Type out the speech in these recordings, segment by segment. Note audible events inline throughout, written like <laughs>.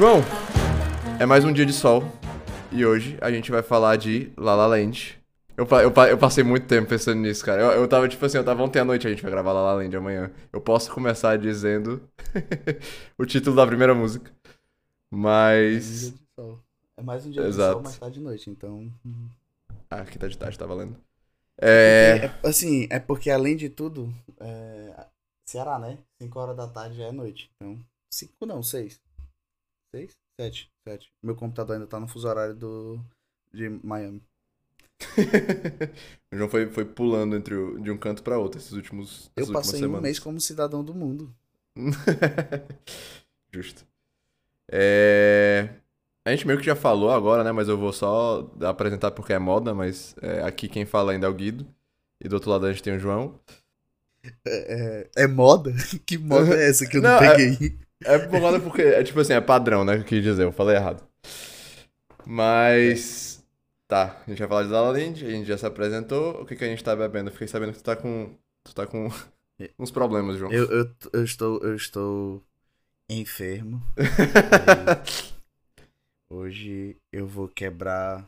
João, é mais um dia de sol e hoje a gente vai falar de La La Land. Eu, eu, eu passei muito tempo pensando nisso, cara. Eu, eu tava tipo assim, eu tava ontem à noite, a gente vai gravar La La Land amanhã. Eu posso começar dizendo <laughs> o título da primeira música. É Mas. sol. É mais um dia de sol, mas tá de noite, então. uhum. Ah, aqui tá de tarde, tá valendo. É. É, assim, é porque além de tudo, é, Ceará, né? 5 horas da tarde já é noite. Então, 5 não, 6. 6? 7. 7. Meu computador ainda tá no fuso horário do, de Miami. <laughs> o João foi, foi pulando entre o- de um canto pra outro esses últimos. Eu passei um semanas. mês como cidadão do mundo. <laughs> Justo. É... A gente meio que já falou agora, né? Mas eu vou só apresentar porque é moda, mas é, aqui quem fala ainda é o Guido. E do outro lado a gente tem o João. É, é- é moda? <laughs> que moda é essa que eu não, Não, é- peguei? É por moda porque é tipo assim, é padrão, né? Que eu quis dizer, eu falei errado. Mas. Tá, a gente vai falar de La La Land, a gente já se apresentou. O que, que a gente tá bebendo? Eu fiquei sabendo que tu tá com. Tu tá com <laughs> uns problemas, João. Eu, eu, eu estou, eu estou enfermo. <laughs> Hoje eu vou quebrar.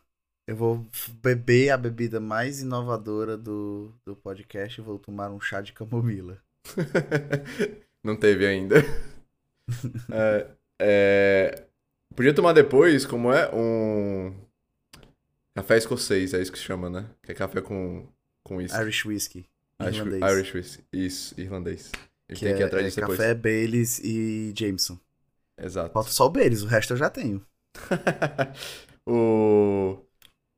Eu vou beber a bebida mais inovadora do, do podcast e vou tomar um chá de camomila. <laughs> Não teve ainda. <laughs> É, é, Podia tomar depois, como é? Um. Café escocês, é isso que se chama, né? Que é café com, com isso. Irish Whiskey. Irish, Irlandês. Irish whisky. Isso, irlandês. A gente que tem que ir é, atrás é depois. café, Baileys e Jameson. Exato. Falta só o Baileys, o resto eu já tenho. <laughs> o...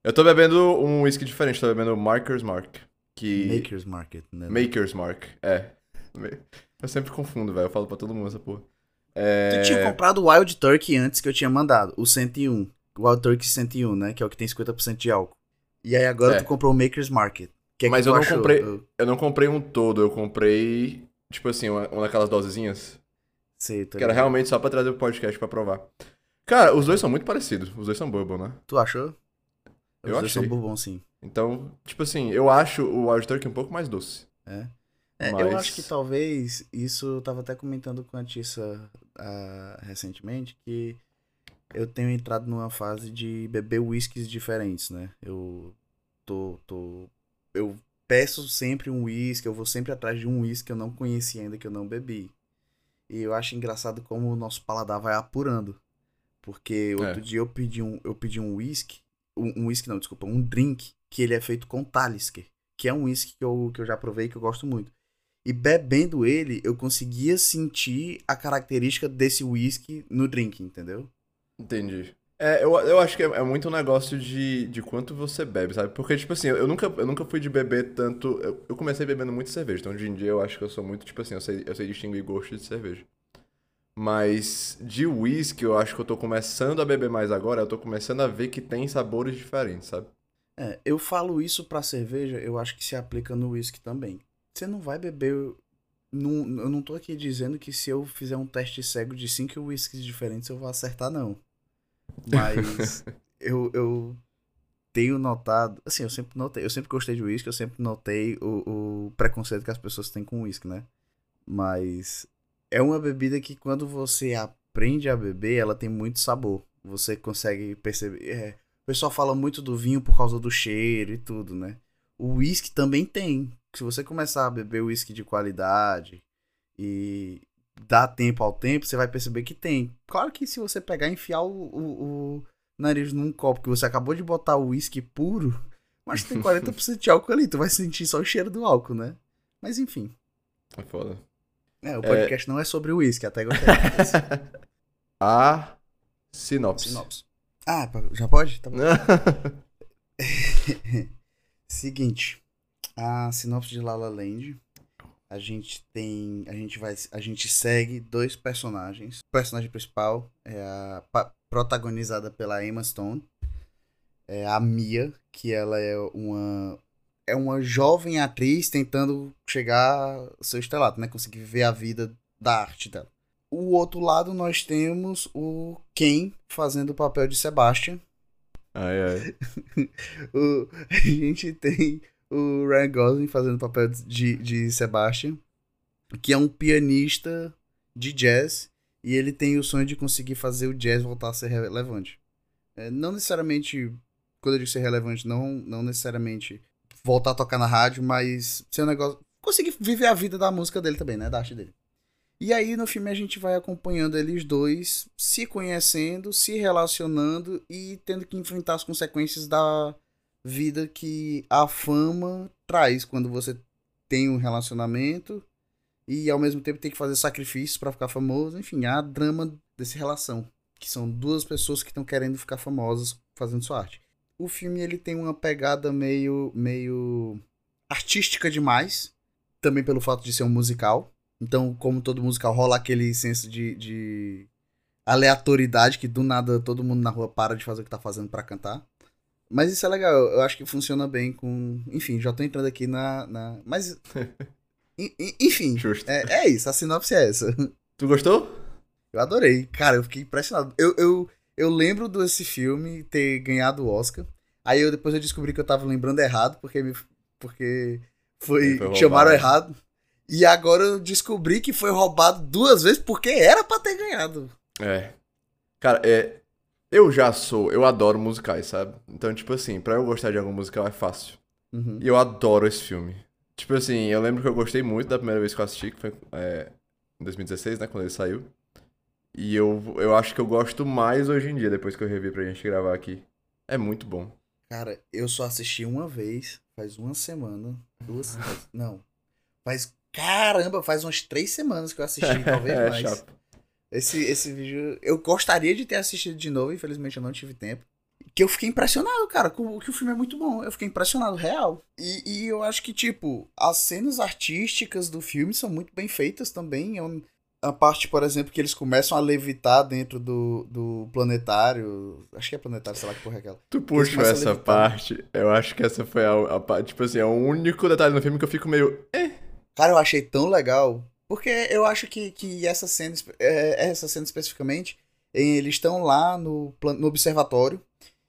Eu tô bebendo um whisky diferente, tô bebendo o Marker's Mark. Que... Maker's Market, né? Maker's Mark, é. Eu sempre confundo, velho. Eu falo pra todo mundo essa porra. É... Tu tinha comprado o Wild Turkey antes que eu tinha mandado, o 101. O Wild Turkey 101, né? Que é o que tem 50% de álcool. E aí agora É. tu comprou o Maker's Market. Que é Mas que eu não achou? comprei- Eu Eu não comprei um todo, eu comprei, tipo assim, uma, uma daquelas dosezinhas. sei, Que era realmente só pra trazer o podcast pra provar. Cara, os dois são muito parecidos. Os dois são bourbon, né? Tu achou? Os Eu dois são achei. bourbon, sim. Então, tipo assim, eu acho o Wild Turkey um pouco mais doce. É. É, Mas- Eu acho que talvez isso eu tava até comentando com a Tissa ah, recentemente que eu tenho entrado numa fase de beber whiskies diferentes, né? Eu tô, tô eu peço sempre um whisky, eu vou sempre atrás de um whisky que eu não conhecia ainda que eu não bebi. E eu acho engraçado como o nosso paladar vai apurando. Porque outro É. dia eu pedi um eu pedi um whisky, um, um whisky não, desculpa, um drink que ele é feito com Talisker, que é um whisky que eu, que eu já provei que eu gosto muito. E bebendo ele, eu conseguia sentir a característica desse whisky no drink, entendeu? Entendi. É, eu, eu acho que é, é muito um negócio de, de quanto você bebe, sabe? Porque, tipo assim, eu, eu nunca, eu nunca fui de beber tanto. Eu, eu comecei bebendo muito cerveja, então hoje em dia eu acho que eu sou muito, tipo assim, eu sei, eu sei distinguir gosto de cerveja. Mas de whisky, eu acho que eu tô começando a beber mais agora, eu tô começando a ver que tem sabores diferentes, sabe? É, eu falo isso pra cerveja, eu acho que se aplica no whisky também. Você não vai beber. Não, eu não tô aqui dizendo que se eu fizer um teste cego de cinco whiskies diferentes eu vou acertar, não. Mas <laughs> eu, eu tenho notado. Assim, eu sempre notei. Eu sempre gostei de whisky, eu sempre notei o, o preconceito que as pessoas têm com whisky, né? Mas é uma bebida que quando você aprende a beber, ela tem muito sabor. Você consegue perceber. é, o pessoal fala muito do vinho por causa do cheiro e tudo, né? O whisky também tem. Se você começar a beber whisky de qualidade e dar tempo ao tempo, você vai perceber que tem. Claro que se você pegar e enfiar o, o- o nariz num copo que você acabou de botar o whisky puro, <laughs> mas tem 40% de álcool ali, tu vai sentir só o cheiro do álcool, né? Mas enfim. É foda. É, o podcast não é sobre o whisky, até gostei. <laughs> A sinopse. Sinopse. Ah, já pode? Tá bom. <laughs> Seguinte, a sinopse de La La Land, a gente tem, a gente vai, a gente segue dois personagens. O personagem principal é a protagonizada pela Emma Stone, é a Mia, que ela é uma é uma jovem atriz tentando chegar ao seu estrelato, né, conseguir viver a vida da arte dela. O outro lado nós temos o Ken fazendo o papel de Sebastian, ai, ai. <laughs> o, a gente tem o Ryan Gosling fazendo o papel de, de Sebastian, que é um pianista de jazz E ele tem o sonho de conseguir fazer o jazz voltar a ser relevante. É, não necessariamente, quando eu digo ser relevante, não, não necessariamente voltar a tocar na rádio, mas ser um negócio. Conseguir viver a vida da música dele também, né? Da arte dele. E aí no filme a gente vai acompanhando eles dois se conhecendo, se relacionando e tendo que enfrentar as consequências da vida que a fama traz quando você tem um relacionamento e ao mesmo tempo tem que fazer sacrifícios para ficar famoso. Enfim, há drama dessa relação, que são duas pessoas que estão querendo ficar famosas fazendo sua arte. O filme ele tem uma pegada meio meio artística demais, também pelo fato de ser um musical. Então, como todo musical, rola aquele senso de, de aleatoriedade que do nada todo mundo na rua para de fazer o que tá fazendo para cantar. Mas isso é legal, eu acho que funciona bem com. Enfim, já tô entrando aqui na. na... Mas. <laughs> enfim, é, é, isso, a sinopse é essa. <laughs> Tu gostou? Eu adorei. Cara, eu fiquei impressionado. Eu, eu, eu lembro desse filme ter ganhado o Oscar. Aí eu depois eu descobri que eu tava lembrando errado, porque me, porque foi, foi chamaram errado. E agora eu descobri que foi roubado duas vezes porque era pra ter ganhado. É. Cara, é. Eu já sou, eu adoro musicais, sabe? Então, tipo assim, pra eu gostar de algum musical é fácil. Uhum. E eu adoro esse filme. Tipo assim, eu lembro que eu gostei muito da primeira vez que eu assisti, que foi é, em 2016, né? Quando ele saiu. E eu, eu acho que eu gosto mais hoje em dia, depois que eu revi pra gente gravar aqui. É muito bom. Cara, eu só assisti uma vez, faz uma semana. Duas. <laughs> não. Faz Caramba, faz umas três semanas que eu assisti, <laughs> talvez é, mais. Chato. Esse, esse vídeo. Eu gostaria de ter assistido de novo, infelizmente eu não tive tempo. Que eu fiquei impressionado, cara, com, que o filme é muito bom. Eu fiquei impressionado, real. E, e eu acho que, tipo, as cenas artísticas do filme são muito bem feitas também. É um, a parte, por exemplo, que eles começam a levitar dentro do, do planetário. Acho que é planetário, sei lá que porra é aquela. Tu puxou essa parte. Eu acho que essa foi a, parte. Tipo assim, é o único detalhe no filme que eu fico meio. Eh Cara, eu achei tão legal. Porque eu acho que, que essa cena, é, essa cena especificamente, eles estão lá no, no observatório.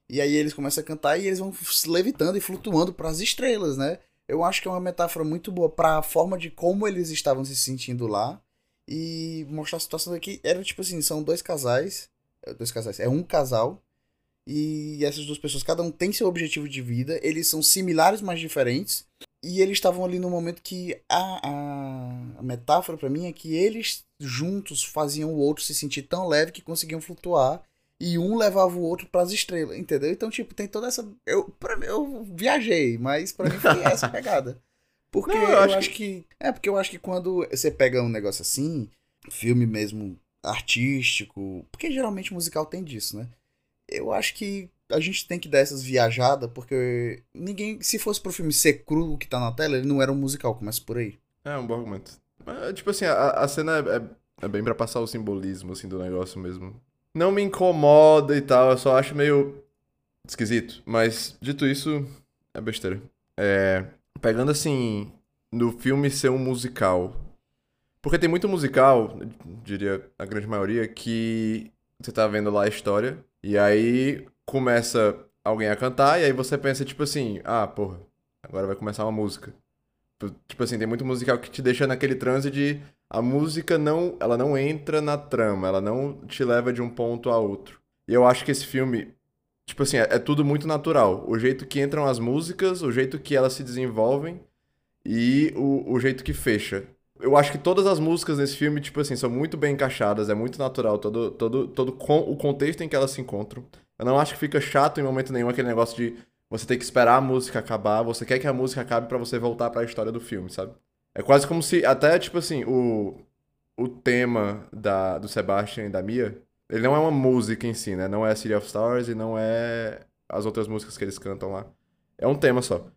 E aí eles começam a cantar e eles vão levitando e flutuando para as estrelas, né? Eu acho que é uma metáfora muito boa para a forma de como eles estavam se sentindo lá e mostrar a situação daqui. Era tipo assim, são dois casais, é, dois casais, é um casal e essas duas pessoas, cada um tem seu objetivo de vida, eles são similares, mas diferentes. E eles estavam ali no momento que a, a, metáfora para mim é que eles juntos faziam o outro se sentir tão leve que conseguiam flutuar e um levava o outro para as estrelas, entendeu? Então, tipo, tem toda essa eu para eu viajei, mas para mim foi essa <laughs> pegada. Porque Não, eu, eu, acho, acho que... que é porque eu acho que quando você pega um negócio assim, filme mesmo artístico, porque geralmente musical tem disso, né? Eu acho que a gente tem que dar essas viajadas, porque ninguém. Se fosse pro filme ser cru o que tá na tela, ele não era um musical, começa por aí. É, um bom argumento. Tipo assim, a, a cena é, é, é bem para passar o simbolismo, assim, do negócio mesmo. Não me incomoda e tal, eu só acho meio esquisito. Mas, dito isso, é besteira. É. Pegando assim, no filme ser um musical. Porque tem muito musical, diria a grande maioria, que você tá vendo lá a história. E aí começa alguém a cantar, e aí você pensa, tipo assim, ah, porra, agora vai começar uma música. Tipo assim, tem muito musical que te deixa naquele transe de a música não, ela não entra na trama, ela não te leva de um ponto a outro. E eu acho que esse filme, tipo assim, é, é tudo muito natural. O jeito que entram as músicas, o jeito que elas se desenvolvem e o, o jeito que fecha. Eu acho que todas as músicas nesse filme, tipo assim, são muito bem encaixadas, é muito natural todo, todo, todo o contexto em que elas se encontram. Eu não acho que fica chato em momento nenhum aquele negócio de você ter que esperar a música acabar, você quer que a música acabe para você voltar para a história do filme, sabe? É quase como se até tipo assim, o o tema da do Sebastian e da Mia, ele não é uma música em si, né? Não é City of Stars e não é as outras músicas que eles cantam lá. É um tema só.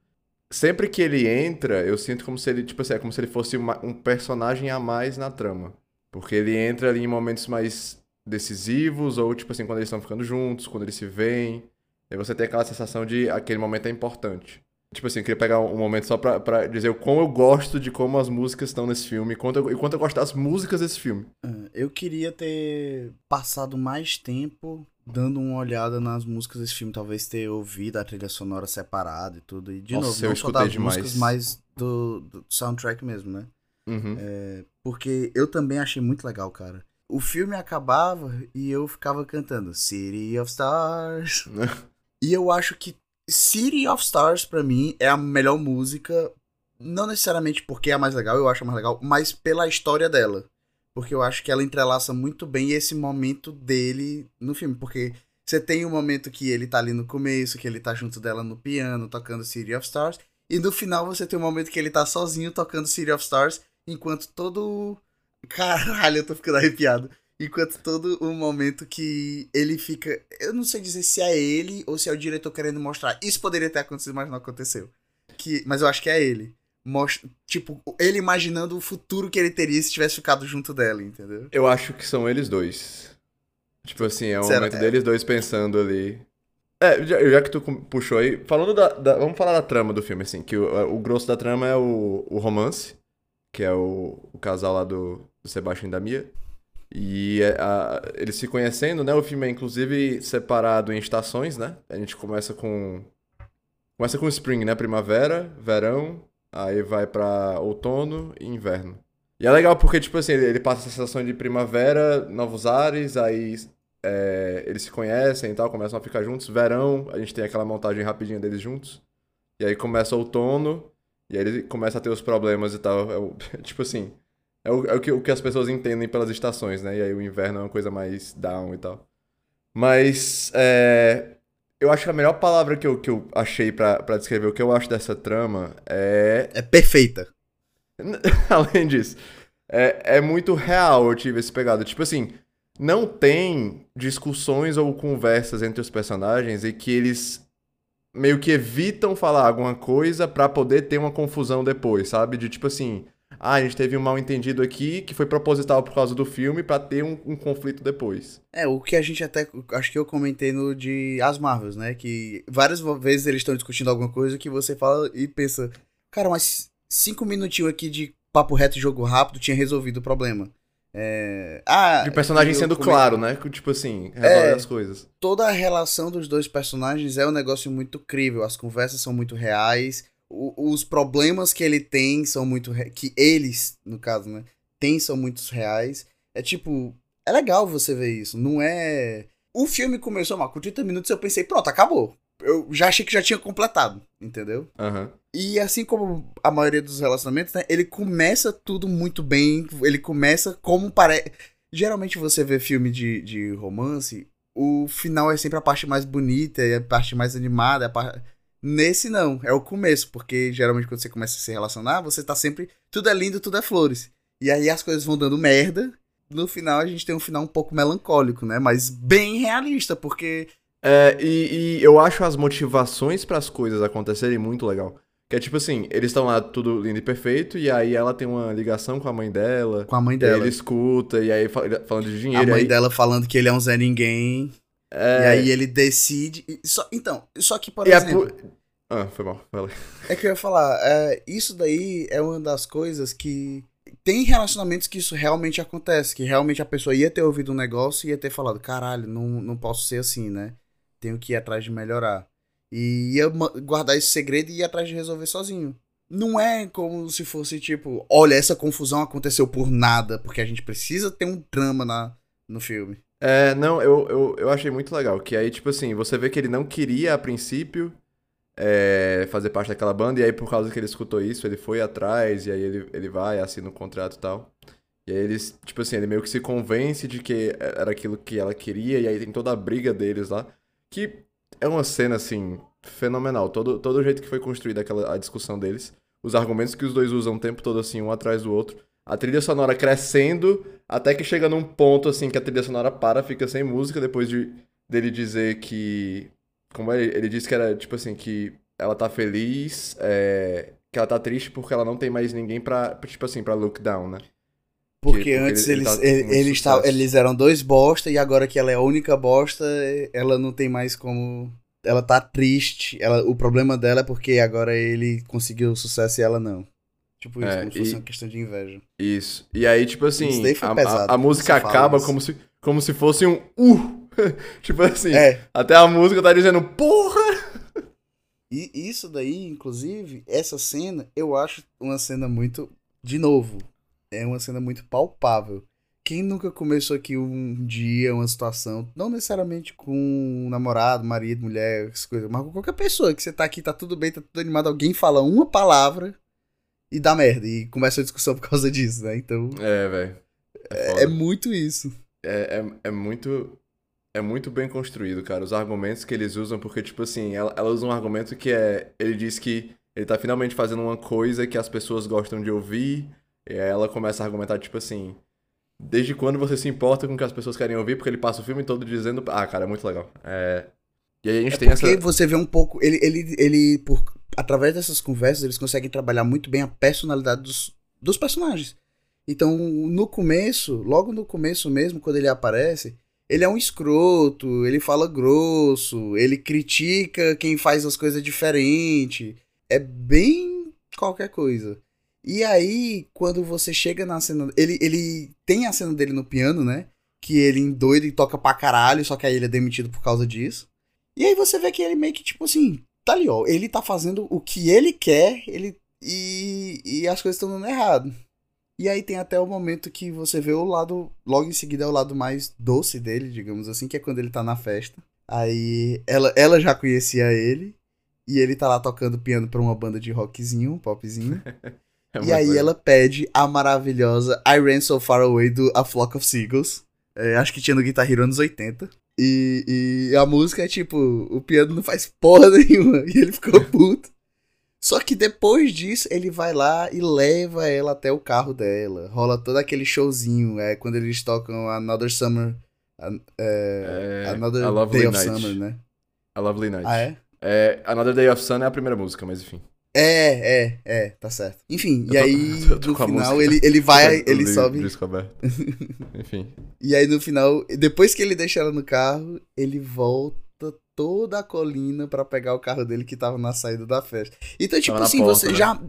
Sempre que ele entra, eu sinto como se ele, tipo assim, é como se ele fosse uma, um personagem a mais na trama. Porque ele entra ali em momentos mais decisivos, ou tipo assim, quando eles estão ficando juntos, quando eles se veem. E você tem aquela sensação de aquele momento é importante. Tipo assim, eu queria pegar um momento só pra, pra dizer o quão eu gosto de como as músicas estão nesse filme e quanto eu, e quanto eu gosto das músicas desse filme. É, eu queria ter passado mais tempo dando uma olhada nas músicas desse filme, talvez ter ouvido a trilha sonora separada e tudo. E de Nossa, novo, não só das demais. músicas, mas do, do soundtrack mesmo, né? Uhum. É, porque eu também achei muito legal, cara o filme acabava e eu ficava cantando City of Stars. <laughs> e eu acho que City of Stars, pra mim, é a melhor música. Não necessariamente porque é a mais legal, eu acho a mais legal, mas pela história dela. Porque eu acho que ela entrelaça muito bem esse momento dele no filme. Porque você tem um momento que ele tá ali no começo, que ele tá junto dela no piano, tocando City of Stars. E no final você tem um momento que ele tá sozinho tocando City of Stars, enquanto todo. Caralho, eu tô ficando arrepiado. Enquanto todo o momento que ele fica. Eu não sei dizer se é ele ou se é o diretor querendo mostrar. Isso poderia ter acontecido, mas não aconteceu. Que, mas eu acho que é ele. Mostra, tipo, ele imaginando o futuro que ele teria se tivesse ficado junto dela, entendeu? Eu acho que são eles dois. Tipo assim, é o Será? momento É. deles dois pensando ali. É, já, já que tu puxou aí, falando da, da- Vamos falar da trama do filme, assim, que o, o grosso da trama é o, o romance, que é o, o casal lá do, do Sebastião e da Mia. E é, a- eles se conhecendo, né? O filme é inclusive separado em estações, né? A gente começa com. Começa com spring, né? Primavera, verão, aí vai pra outono e inverno. E é legal porque, tipo assim, ele, ele passa essa sensação de primavera, novos ares, aí é, eles se conhecem e tal, começam a ficar juntos. Verão, a gente tem aquela montagem rapidinha deles juntos. E aí começa outono, e aí ele começa a ter os problemas e tal. É o- <laughs> tipo assim, é, o, é o, que, o que as pessoas entendem pelas estações, né? E aí o inverno é uma coisa mais down e tal. Mas, é, eu acho que a melhor palavra que eu, que eu achei pra, pra descrever o que eu acho dessa trama é É perfeita. <laughs> Além disso, é, é muito real eu tive esse pegado. Tipo assim, não tem discussões ou conversas entre os personagens e que eles meio que evitam falar alguma coisa pra poder ter uma confusão depois, sabe? De tipo assim, ah, a gente teve um mal entendido aqui que foi proposital por causa do filme pra ter um, um conflito depois. É, o que a gente até. Acho que eu comentei no de As Marvels, né? Que várias vezes eles estão discutindo alguma coisa que você fala e pensa, cara, mas cinco minutinhos aqui de papo reto e jogo rápido tinha resolvido o problema. É... Ah, De personagem sendo comentei- claro, né? Tipo assim, resolve É. as coisas. toda a relação dos dois personagens é um negócio muito crível. As conversas são muito reais. o- os problemas que ele tem são muito. re- Que eles, no caso, né? Tem são muito reais. É tipo. É legal você ver isso. Não é. O filme começou, mas com 30 minutos eu pensei, pronto, acabou. Eu já achei que já tinha completado, entendeu? Aham. E assim como a maioria dos relacionamentos, né, ele começa tudo muito bem, ele começa como parece. Geralmente você vê filme de, de romance, o final é sempre a parte mais bonita, é a parte mais animada. é a par- Nesse não, é o começo, porque geralmente quando você começa a se relacionar, você tá sempre. Tudo é lindo, tudo é flores. E aí as coisas vão dando merda. No final a gente tem um final um pouco melancólico, né? Mas bem realista, porque É, e, e eu acho as motivações para as coisas acontecerem muito legal. Que é tipo assim, eles estão lá tudo lindo e perfeito, e aí ela tem uma ligação com a mãe dela. com a mãe E dela. ele escuta, e aí fa- falando de A dinheiro. mãe e aí, dela falando que ele é um Zé Ninguém. é, E aí ele decide. Só, então, só que, por e é exemplo, pu- Ah, foi mal. Falei. é que eu ia falar, é, isso daí é uma das coisas que. Tem relacionamentos que isso realmente acontece, que realmente a pessoa ia ter ouvido um negócio e ia ter falado, caralho, não, não posso ser assim, né? Tenho que ir atrás de melhorar. E ia guardar esse segredo e ir atrás de resolver sozinho. Não é como se fosse tipo, olha, essa confusão aconteceu por nada, porque a gente precisa ter um drama na, no filme. É, não, eu, eu, eu achei muito legal. Que aí, tipo assim, você vê que ele não queria, a princípio, é, fazer parte daquela banda, e aí por causa que ele escutou isso, ele foi atrás, e aí ele, ele vai, assina um contrato e tal. E aí eles, tipo assim, ele meio que se convence de que era aquilo que ela queria, e aí tem toda a briga deles lá. Que é uma cena, assim, fenomenal. Todo, todo o jeito que foi construída aquela, a discussão deles. Os argumentos que os dois usam o tempo todo, assim, um atrás do outro. A trilha sonora crescendo, até que chega num ponto, assim, que a trilha sonora para, fica sem música, depois de, dele dizer que... Como ele, ele disse que era, tipo assim, que ela tá feliz, é, que ela tá triste porque ela não tem mais ninguém pra, tipo assim, pra look down, né? Porque, porque antes ele- ele eles, tá ele- muito eles, eram dois bosta e agora que ela é a única bosta, ela não tem mais como. Ela tá triste. Ela, o problema dela é porque agora ele conseguiu sucesso e ela não. Tipo isso, É, como se fosse e- uma questão de inveja. Isso. E aí, tipo assim, Isso daí foi a, a- pesado, a música você fala acaba isso. como se, como se fosse um uh! <laughs> tipo assim, É, até a música tá dizendo porra! e isso daí, inclusive, essa cena, eu acho uma cena muito. De novo, é uma cena muito palpável. quem nunca começou aqui um dia, uma situação, não necessariamente com um namorado, marido, mulher, essas coisas, mas com qualquer pessoa que você tá aqui, tá tudo bem, tá tudo animado, alguém fala uma palavra e dá merda. E começa a discussão por causa disso, né? Então. É, velho. É, é, é, muito isso. É, é, é, muito. É muito bem construído, cara. Os argumentos que eles usam, porque, tipo assim, ela, ela usa um argumento que é. Ele diz que ele tá finalmente fazendo uma coisa que as pessoas gostam de ouvir. E aí ela começa a argumentar, tipo assim. Desde quando você se importa com o que as pessoas querem ouvir? Porque ele passa o filme todo dizendo. Ah, cara, é muito legal. É... E aí a gente é tem porque essa. você vê um pouco. Ele, ele, ele por, através dessas conversas, eles conseguem trabalhar muito bem a personalidade dos, dos personagens. Então, no começo, logo no começo mesmo, quando ele aparece, ele é um escroto, ele fala grosso, ele critica quem faz as coisas diferente. É bem qualquer coisa. E aí, quando você chega na cena. Ele, ele tem a cena dele no piano, né? Que ele endoida e toca pra caralho, só que aí ele é demitido por causa disso. E aí você vê que ele meio que, tipo assim, tá ali, ó. Ele tá fazendo o que ele quer, ele. E, e as coisas estão dando errado. E aí tem até o momento que você vê o lado. Logo em seguida é o lado mais doce dele, digamos assim, que é quando ele tá na festa. Aí ela, ela já conhecia ele. E ele tá lá tocando piano pra uma banda de rockzinho, popzinho. <laughs> <laughs> é e aí ela pede a maravilhosa I Ran So Far Away do A Flock of Seagulls. É, acho que tinha no Guitar Hero anos 80. E, e a música é tipo, o piano não faz porra <laughs> nenhuma. E ele ficou <laughs> puto. Só que depois disso, ele vai lá e leva ela até o carro dela. Rola todo aquele showzinho. É quando eles tocam Another Summer. É, é, Another Day of Night. Summer, né? A Lovely Night. Ah, é? é? Another Day of Sun é a primeira música, mas enfim. É, é, é, tá certo. Enfim, e aí <laughs> no final ele, ele vai, ele sobe. <laughs> Enfim. E aí no final, depois que ele deixa ela no carro, ele volta toda a colina para pegar o carro dele que tava na saída da festa. Então, tipo assim, porta, você né? já.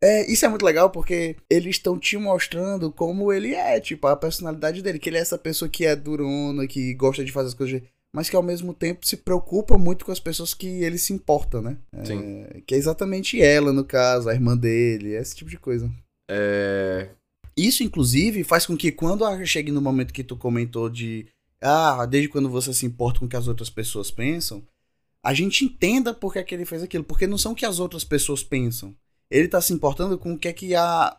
É, isso é muito legal porque eles estão te mostrando como ele é, tipo, a personalidade dele. Que ele é essa pessoa que é durona, que gosta de fazer as coisas, mas que ao mesmo tempo se preocupa muito com as pessoas que ele se importa, né? Sim. É, que é exatamente ela, no caso, a irmã dele, esse tipo de coisa. É. Isso, inclusive, faz com que quando chegue no momento que tu comentou de ah, desde quando você se importa com o que as outras pessoas pensam, a gente entenda por que, é que ele fez aquilo, porque não são o que as outras pessoas pensam. Ele tá se importando com o que é que a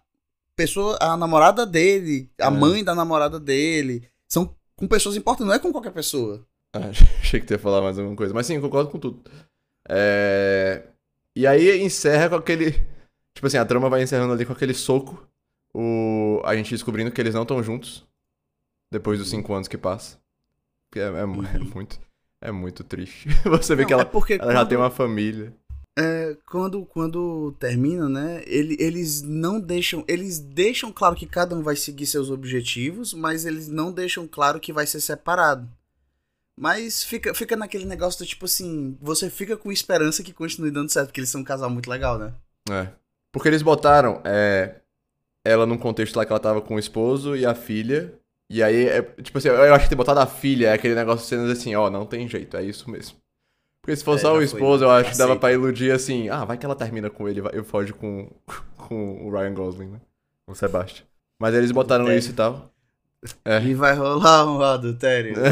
pessoa, a namorada dele, a é. mãe da namorada dele, são com pessoas importantes, não é com qualquer pessoa. Ah, <laughs> achei que tu ia falar mais alguma coisa, mas sim, concordo com tudo. É... E aí encerra com aquele. Tipo assim, a trama vai encerrando ali com aquele soco. O... A gente descobrindo que eles não estão juntos. Depois dos cinco anos que passa. É, é, uhum. é muito. É muito triste. <laughs> Você vê Não, que ela, é ela quando, já tem uma família. É, quando, quando termina, né? Ele, eles não deixam. Eles deixam claro que cada um vai seguir seus objetivos, mas eles não deixam claro que vai ser separado. Mas fica, fica naquele negócio do tipo assim, você fica com esperança que continue dando certo, porque eles são um casal muito legal, né? É. Porque eles botaram é, ela num contexto lá que ela tava com o esposo e a filha, e aí, é, tipo assim, eu acho que ter botado a filha é aquele negócio sendo assim, ó, não tem jeito, é isso mesmo. Porque se fosse é, só o esposo, eu acho que dava pra iludir assim, ah, vai que ela termina com ele e foge com, <laughs> com o Ryan Gosling, né? Com o Sebastian. Mas eles botaram isso e tal. É. E vai rolar um adultério. <laughs>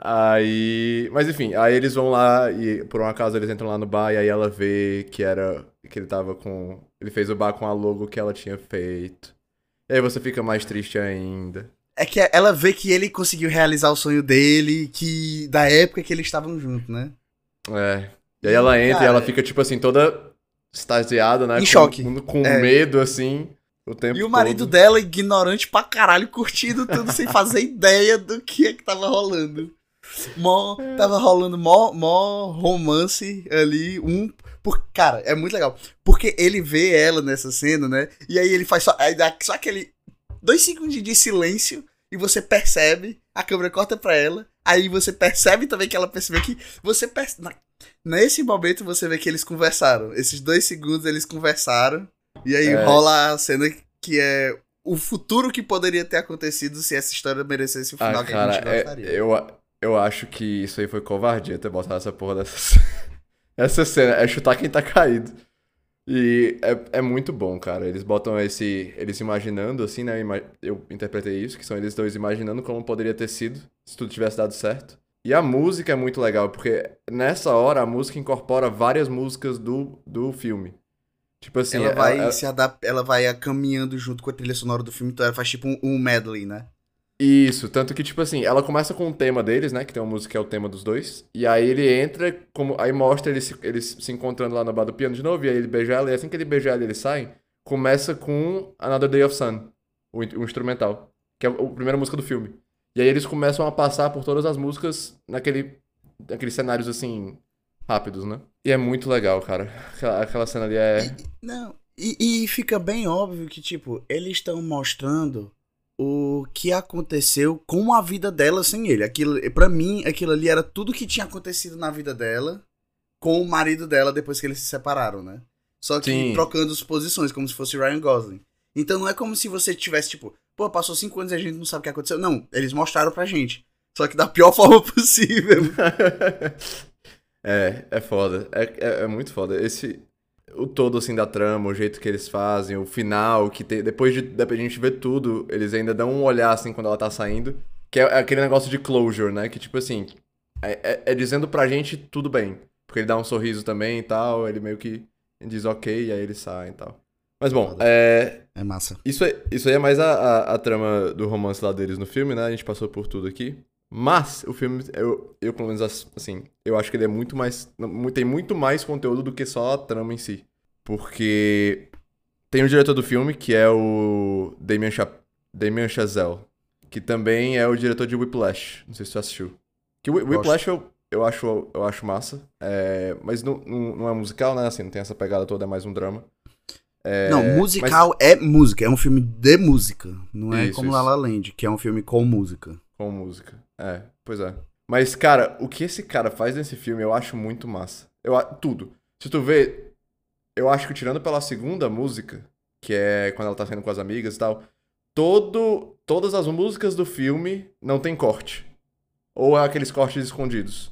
aí. Mas enfim, aí eles vão lá e por um acaso eles entram lá no bar e aí ela vê que era. que ele tava com. Ele fez o bar com a logo que ela tinha feito. E aí você fica mais triste ainda. É que ela vê que ele conseguiu realizar o sonho dele, que da época que eles estavam juntos, né? É. E aí ela entra Cara, e ela fica, tipo assim, toda extasiada, né? Em com, choque. Com, com é. medo, assim, o tempo E o marido todo. dela, ignorante pra caralho, curtindo tudo sem fazer <laughs> ideia do que é que tava rolando. Mó, tava rolando mó, mó romance ali, um por, cara, é muito legal. Porque ele vê ela nessa cena, né? E aí ele faz só, aí dá só aquele dois segundos de silêncio e você percebe, a câmera corta pra ela. Aí você percebe também que ela percebeu que você percebe. Nesse momento você vê que eles conversaram. Esses dois segundos eles conversaram. E aí é. rola a cena que é o futuro que poderia ter acontecido se essa história merecesse o final ah, que cara, a gente gostaria. É, eu, eu acho que isso aí foi covardia ter botado essa porra dessa <laughs> Essa cena é chutar quem tá caído. E é, é muito bom, cara. Eles botam esse. Eles imaginando, assim, né? Eu interpretei isso, que são eles dois imaginando como poderia ter sido se tudo tivesse dado certo. E a música é muito legal, porque nessa hora a música incorpora várias músicas do, do filme. Tipo assim. Ela vai ela, se adap ela vai caminhando junto com a trilha sonora do filme, então ela faz tipo um, um medley, né? Isso, tanto que, tipo assim, ela começa com o tema deles, né? Que tem uma música que é o tema dos dois. E aí ele entra, como aí mostra eles, eles se encontrando lá na barra do piano de novo, e aí ele beija ela, e assim que ele beija ela e eles saem, começa com Another Day of Sun, o, o instrumental. Que é a, a primeira música do filme. E aí eles começam a passar por todas as músicas naquele, naqueles cenários assim, rápidos, né? E é muito legal, cara. Aquela, aquela cena ali é. E, não, e, e fica bem óbvio que, tipo, eles estão mostrando o que aconteceu com a vida dela sem ele. Aquilo, para mim, aquilo ali era tudo que tinha acontecido na vida dela com o marido dela depois que eles se separaram, né? Só que Sim. trocando as posições, como se fosse Ryan Gosling. Então não é como se você tivesse, tipo, pô, passou cinco anos e a gente não sabe o que aconteceu. Não, eles mostraram pra gente. Só que da pior <laughs> forma possível. <laughs> é, é foda. É, é, é muito foda. Esse, o todo assim da trama, o jeito que eles fazem, o final, que te, depois de, de a gente ver tudo, eles ainda dão um olhar assim quando ela tá saindo, que é, é aquele negócio de closure, né? Que tipo assim, é, é, é, dizendo pra gente tudo bem. Porque ele dá um sorriso também e tal, ele meio que diz ok, e aí ele sai e tal. Mas bom, é. É massa. Isso, é, isso aí é mais a, a, a, trama do romance lá deles no filme, né? A gente passou por tudo aqui. Mas o filme, eu, eu pelo menos assim, eu acho que ele é muito mais. Tem muito mais conteúdo do que só a trama em si. Porque tem o diretor do filme, que é o Damien, Cha Damien Chazelle, que também é o diretor de Whiplash. Não sei se você assistiu. Que Whiplash eu, eu, acho, eu acho massa, é, mas não, não, não, é musical, né? Assim, não tem essa pegada toda, é mais um drama. É, não, musical mas... é música, é um filme de música. Não é isso, como isso. La La Land, que é um filme com música. Com música. É, pois é. Mas, cara, o que esse cara faz nesse filme eu acho muito massa. Eu, tudo. Se tu vê, eu acho que tirando pela segunda música, que é quando ela tá saindo com as amigas e tal, todo, todas as músicas do filme não tem corte. Ou é aqueles cortes escondidos.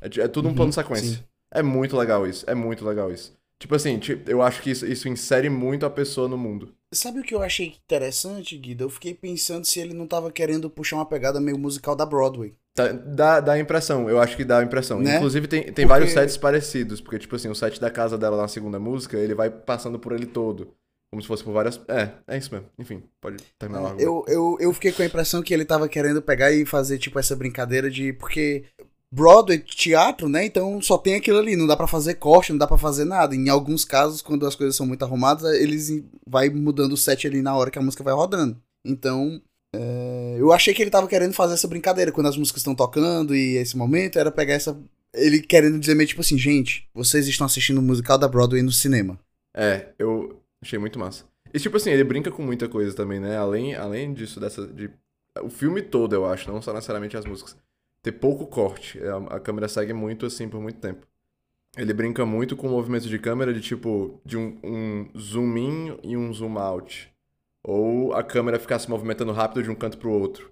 É, é tudo um uhum, plano sequência. Sim. É muito legal isso. É muito legal isso. Tipo assim, eu acho que isso, isso insere muito a pessoa no mundo. Sabe o que eu achei interessante, Guida? Eu fiquei pensando se ele não tava querendo puxar uma pegada meio musical da Broadway. Tá, dá, dá a impressão, eu acho que dá a impressão. Né? Inclusive tem, tem porque... vários sets parecidos, porque, tipo assim, o set da casa dela na segunda música, ele vai passando por ele todo. Como se fosse por várias. É, é isso mesmo. Enfim, pode terminar logo. Eu, eu, eu fiquei com a impressão que ele tava querendo pegar e fazer, tipo, essa brincadeira de. Porque Broadway, teatro, né? Então só tem aquilo ali, não dá para fazer corte, não dá para fazer nada. Em alguns casos, quando as coisas são muito arrumadas, eles vai mudando o set ali na hora que a música vai rodando. Então, é... eu achei que ele tava querendo fazer essa brincadeira quando as músicas estão tocando e esse momento era pegar essa ele querendo dizer meio tipo assim, gente, vocês estão assistindo o musical da Broadway no cinema. É, eu achei muito massa. E tipo assim, ele brinca com muita coisa também, né? Além, além disso dessa de o filme todo, eu acho, não só necessariamente as músicas ter pouco corte. É, a, a câmera segue muito assim por muito tempo. Ele brinca muito com o movimento de câmera de tipo de um, um zoom in e um zoom out. Ou a câmera ficar se movimentando rápido de um canto pro outro.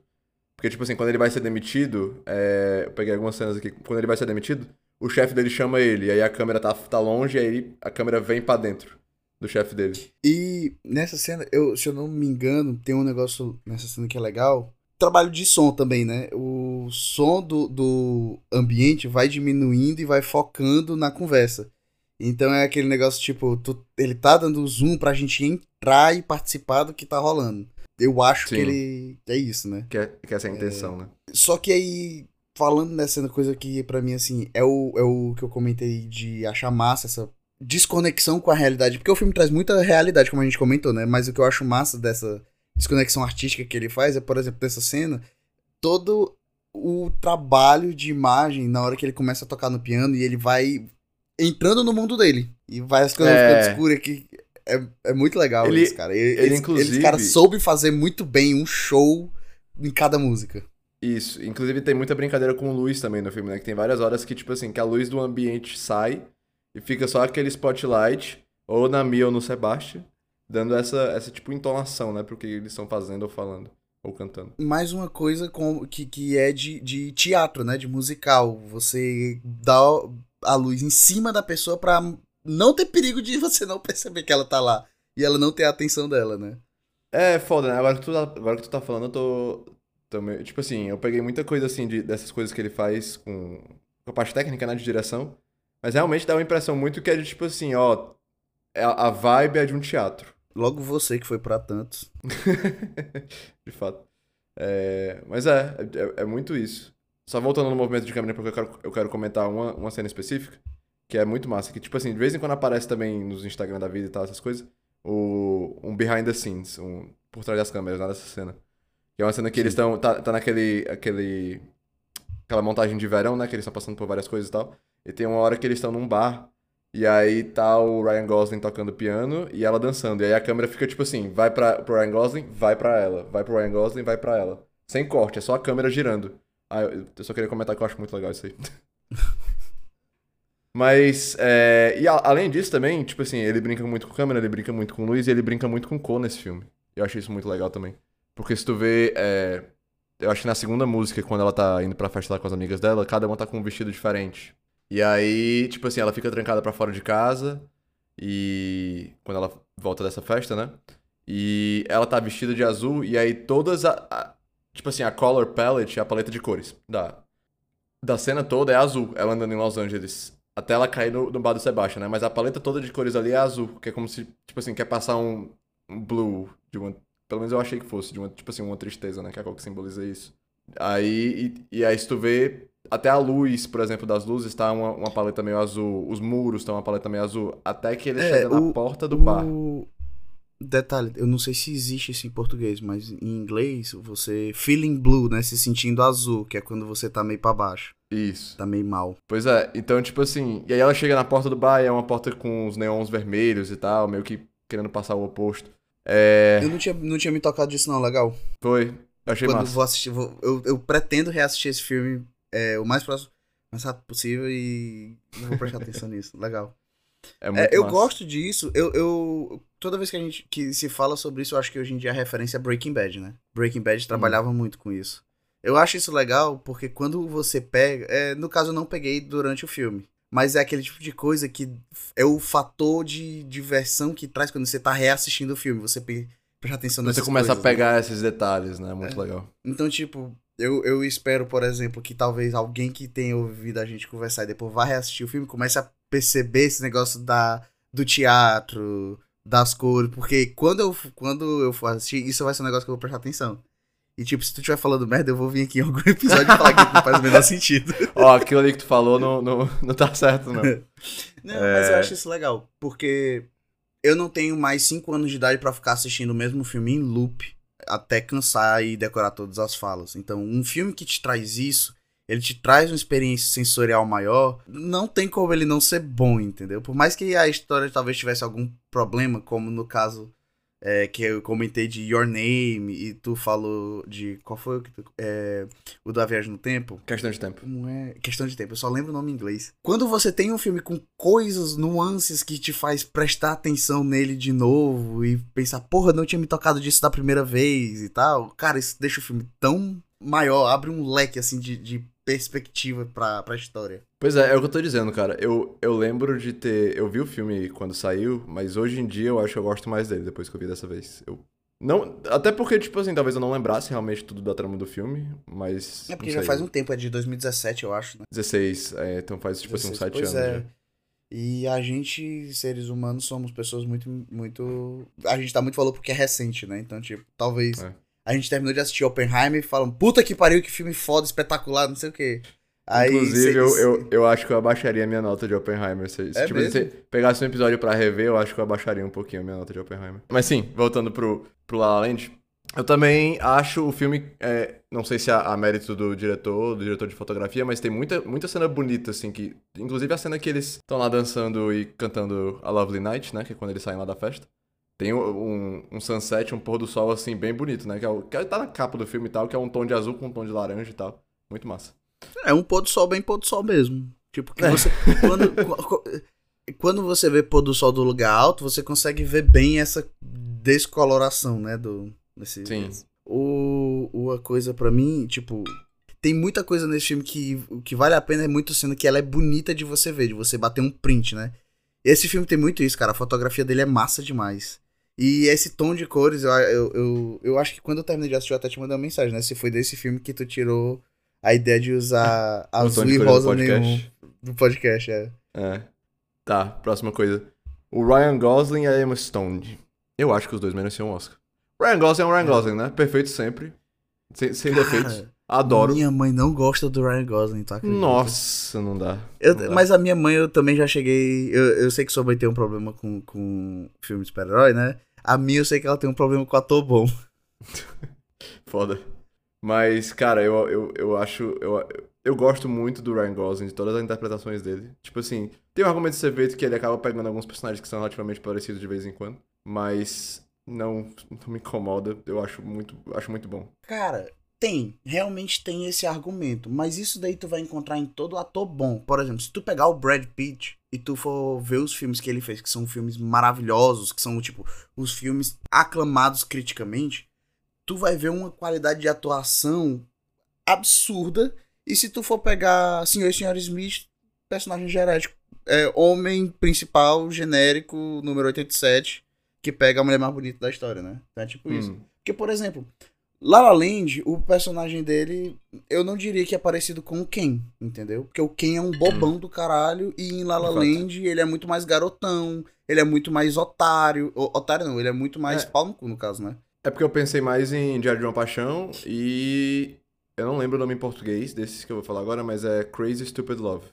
Porque, tipo assim, quando ele vai ser demitido, é... eu peguei algumas cenas aqui. Quando ele vai ser demitido, o chefe dele chama ele, aí a câmera tá, tá longe, aí a câmera vem para dentro do chefe dele. E nessa cena, eu, se eu não me engano, tem um negócio nessa cena que é legal, trabalho de som também, né? O som do, do ambiente vai diminuindo e vai focando na conversa. Então é aquele negócio tipo, tu, ele tá dando zoom pra gente entrar e participar do que tá rolando. Eu acho Sim. que ele. É isso, né? Que, é, que essa é a intenção, é... né? Só que aí, falando nessa coisa que para mim, assim, é o, é o que eu comentei de achar massa essa desconexão com a realidade. Porque o filme traz muita realidade, como a gente comentou, né? Mas o que eu acho massa dessa desconexão artística que ele faz é, por exemplo, dessa cena, todo o trabalho de imagem na hora que ele começa a tocar no piano e ele vai entrando no mundo dele. E vai as coisas é... ficando escuras que é, é muito legal ele, isso, cara. Ele, ele, inclusive... Ele, cara, soube fazer muito bem um show em cada música. Isso. Inclusive tem muita brincadeira com luz também no filme, né? Que tem várias horas que, tipo assim, que a luz do ambiente sai e fica só aquele spotlight, ou na Mia ou no Sebastian dando essa, essa tipo entonação, né, pro que eles estão fazendo ou falando ou cantando. Mais uma coisa com, que, que é de, de teatro, né, de musical. Você dá a luz em cima da pessoa para não ter perigo de você não perceber que ela tá lá. E ela não ter a atenção dela, né? É foda, né? Agora que tu tá, agora que tu tá falando, eu tô. Também, tipo assim, eu peguei muita coisa assim de, dessas coisas que ele faz com, com a parte técnica, né? De direção. Mas realmente dá uma impressão muito que é de tipo assim, ó. é- A vibe é de um teatro. Logo você que foi pra tantos. <laughs> de fato. É, mas é, é, é muito isso. Só voltando no movimento de câmera, porque eu quero, eu quero comentar uma, uma cena específica, que é muito massa. Que, tipo assim, de vez em quando aparece também nos Instagram da vida e tal, essas coisas, o, um behind the scenes, um por trás das câmeras, lá dessa cena. Que é uma cena que eles estão. Tá, tá naquele. Aquele, aquela montagem de verão, né? Que eles estão passando por várias coisas e tal. E tem uma hora que eles estão num bar. E aí tá o Ryan Gosling tocando piano e ela dançando. E aí a câmera fica tipo assim, vai pra, pro Ryan Gosling, vai pra ela. Vai pro Ryan Gosling, vai pra ela. Sem corte, é só a câmera girando. Ah, eu eu só queria comentar que eu acho muito legal isso aí. <laughs> Mas, é, e a- além disso também, tipo assim, ele brinca muito com câmera, ele brinca muito com luz e ele brinca muito com cor nesse filme. Eu achei isso muito legal também. Porque se tu vê, é, eu acho que na segunda música, quando ela tá indo pra festa lá com as amigas dela, cada uma tá com um vestido diferente. E aí, tipo assim, ela fica trancada pra fora de casa e quando ela volta dessa festa, né? E ela tá vestida de azul e aí todas a, a- tipo assim, a color palette, a paleta de cores da da cena toda é azul, ela andando em Los Angeles. Até ela cair no, no bar do Sebastian, né? Mas a paleta toda de cores ali é azul, que é como se, tipo assim, quer passar um, um blue de uma, pelo menos eu achei que fosse, de uma, tipo assim, uma tristeza, né? Que é a que simboliza isso. Aí, e, e aí se tu vê, até a luz, por exemplo, das luzes tá uma, uma paleta meio azul, os muros estão uma paleta meio azul, até que ele É, chega na o- porta do bar. O... Detalhe, eu não sei se existe isso em português, mas em inglês você feeling blue, né? Se sentindo azul, que é quando você tá meio pra baixo, Isso. tá meio mal. Pois é, então, tipo assim, e aí ela chega na porta do bar e é uma porta com os neons vermelhos e tal, meio que querendo passar o oposto. É. Eu não tinha, não tinha me tocado disso não, legal. Foi. Eu achei Quando massa. vou assistir, vou- eu, eu pretendo reassistir esse filme é, o mais próximo, mais rápido possível e eu vou prestar atenção nisso. <laughs> Legal. É É, muito eu massa. gosto disso. Eu, eu toda vez que a gente que se fala sobre isso, eu acho que hoje em dia a referência é Breaking Bad, né? Breaking Bad trabalhava muito com isso. Eu acho isso legal porque quando você pega, é, no caso eu não peguei durante o filme, mas é aquele tipo de coisa que é o fator de diversão que traz quando você tá reassistindo o filme, você presta atenção Você nessas começa coisas, a né? pegar esses detalhes, né? Muito legal. Então, tipo, eu, eu espero, por exemplo, que talvez alguém que tenha ouvido a gente conversar e depois vá reassistir o filme comece a perceber esse negócio da, do teatro, das cores, porque quando eu, quando eu for assistir, isso vai ser um negócio que eu vou prestar atenção. E, tipo, se tu estiver falando merda, eu vou vir aqui em algum <laughs> episódio e falar que não faz o menor sentido. <laughs> Ó, aquilo ali que tu falou não, não, não tá certo, não. <laughs> Não, mas É. eu acho isso legal, porque eu não tenho mais 5 anos de idade pra ficar assistindo o mesmo filme em loop até cansar e decorar todas as falas. Então, um filme que te traz isso, ele te traz uma experiência sensorial maior, não tem como ele não ser bom, entendeu? Por mais que a história talvez tivesse algum problema, como no caso é, que eu comentei de Your Name e tu falou de. Qual foi o que tu. É, o da Viagem no Tempo. Questão de tempo. Como é? Questão de tempo, eu só lembro o nome em inglês. Quando você tem um filme com coisas, nuances que te faz prestar atenção nele de novo e pensar, porra, não tinha me tocado disso da primeira vez e tal, cara, isso deixa o filme tão maior, abre um leque assim de, de perspectiva pra, pra história. Pois é, é o que eu tô dizendo, cara. Eu, eu lembro de ter. Eu vi o filme quando saiu, mas hoje em dia eu acho que eu gosto mais dele depois que eu vi dessa vez. Eu. Não, até porque, tipo assim, talvez eu não lembrasse realmente tudo da trama do filme, mas. É porque já faz um tempo, é de 2017, eu acho, né? 16, é, então faz tipo assim uns 7 pois anos. é. já. E a gente, seres humanos, somos pessoas muito, muito. A gente tá muito falou porque é recente, né? Então, tipo, talvez. É. A gente terminou de assistir Oppenheimer e falam, puta que pariu, que filme foda, espetacular, não sei o quê. Aí, Inclusive, cê- eu, eu, eu acho que eu abaixaria a minha nota de Oppenheimer. Se, se, É tipo, se você pegasse um episódio pra rever, eu acho que eu abaixaria um pouquinho a minha nota de Oppenheimer. Mas sim, voltando pro, pro La La Land, eu também acho o filme, é, não sei se é a mérito do diretor, do diretor de fotografia, mas tem muita, muita cena bonita, assim, que... Inclusive a cena que eles estão lá dançando e cantando A Lovely Night, né, que é quando eles saem lá da festa. Tem um, um sunset, um pôr do sol, assim, bem bonito, né, que, é o, que tá na capa do filme e tal, que é um tom de azul com um tom de laranja e tal. Muito massa. É um pôr do sol bem pôr do sol mesmo. Tipo, que É. você. Quando, qu- qu- quando você vê pôr do sol do lugar alto, você consegue ver bem essa descoloração, né? Do, desse, Sim. O, uma coisa pra mim, tipo, tem muita coisa nesse filme que que vale a pena é muito sendo que ela é bonita de você ver, de você bater um print, né? Esse filme tem muito isso, cara. A fotografia dele é massa demais. E esse tom de cores, eu, eu, eu, eu acho que quando eu terminei de assistir, eu até te mandei uma mensagem, né? Se foi desse filme que tu tirou a ideia de usar <laughs> tom azul e do rosa nenhum podcast. do podcast, é. É. Tá, próxima coisa. O Ryan Gosling e a Emma Stone. Eu acho que os dois mereciam um Oscar. Ryan Gosling é um Ryan É. Gosling, né? Perfeito sempre. Sem, sem defeitos. Adoro. Minha mãe não gosta do Ryan Gosling, tá? acredita? Nossa, não dá. Eu- Não dá. mas a minha mãe, eu também já cheguei. Eu, eu sei que sua mãe tem um problema com, com filme de super-herói, né? A minha, eu sei que ela tem um problema com ator bom. <laughs> Foda. Mas, cara, eu, eu, eu acho. Eu, eu gosto muito do Ryan Gosling, de todas as interpretações dele. Tipo assim, tem um argumento de ser feito que ele acaba pegando alguns personagens que são relativamente parecidos de vez em quando. Mas não, não me incomoda. Eu acho muito, acho muito bom. Cara, tem. Realmente tem esse argumento. Mas isso daí tu vai encontrar em todo ator bom. Por exemplo, se tu pegar o Brad Pitt e tu for ver os filmes que ele fez, que são filmes maravilhosos, que são, tipo, os filmes aclamados criticamente, tu vai ver uma qualidade de atuação absurda. E se tu for pegar Senhor e Senhora Smith, personagem genético, é, homem principal, genérico, número 87, que pega a mulher mais bonita da história, né? Então é tipo isso. Hum. Porque, por exemplo, La La Land, o personagem dele, eu não diria que é parecido com o Ken, entendeu? Porque o Ken é um bobão do caralho e em La La. Land ele é muito mais garotão, ele é muito mais otário. O- Otário não, ele é muito mais É. pau no cu, no caso, né? É porque eu pensei mais em Diário de uma Paixão e. Eu não lembro o nome em português desses que eu vou falar agora, mas é Crazy Stupid Love.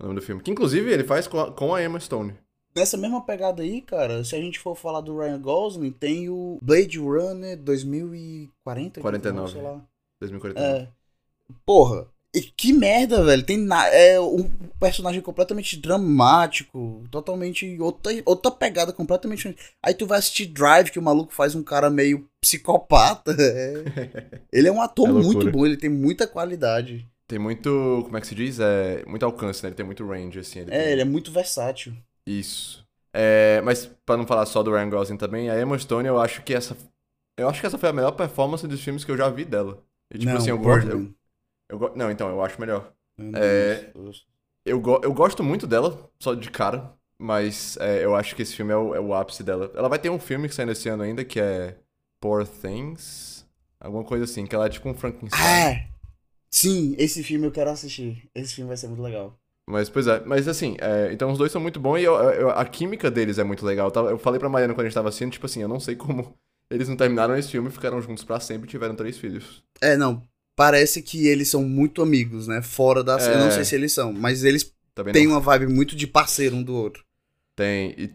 O nome do filme. Que inclusive ele faz com a Emma Stone. Nessa mesma pegada aí, cara, se a gente for falar do Ryan Gosling, tem o Blade Runner 2040, 49. sei lá. 2049. É. Porra, e que merda, velho. Tem na... é um personagem completamente dramático, totalmente outra, outra pegada completamente. Aí tu vai assistir Drive, que o maluco faz um cara meio psicopata. <laughs> é. <laughs> Ele é um ator É muito bom, ele tem muita qualidade. Tem muito. Como é que se diz? É, muito alcance, né? Ele tem muito range, assim. Ele É, tem- ele é muito versátil. Isso. É, mas pra não falar só do Ryan Gosling também, a Emma Stone, eu acho que essa. Eu acho que essa foi a melhor performance dos filmes que eu já vi dela. E, tipo não, assim, eu gosto. Eu, eu Não, então, eu acho melhor. É. Eu, go- eu gosto muito dela, só de cara, mas é, eu acho que esse filme é o, é o ápice dela. Ela vai ter um filme que sai nesse ano ainda, que é Poor Things, alguma coisa assim, que ela é tipo um Frankenstein. Ah! Sim, esse filme eu quero assistir. Esse filme vai ser muito legal. Mas, pois é, mas assim, é, então os dois são muito bons e eu- eu- a química deles é muito legal. Eu falei pra Mariana quando a gente tava assistindo, tipo assim, eu não sei como <laughs> eles não terminaram esse filme, ficaram juntos pra sempre e tiveram três filhos. É, não. Parece que eles são muito amigos, né? Fora da. Eu não É. sei se eles são, mas eles Também têm uma vibe muito de parceiro um do outro. tem e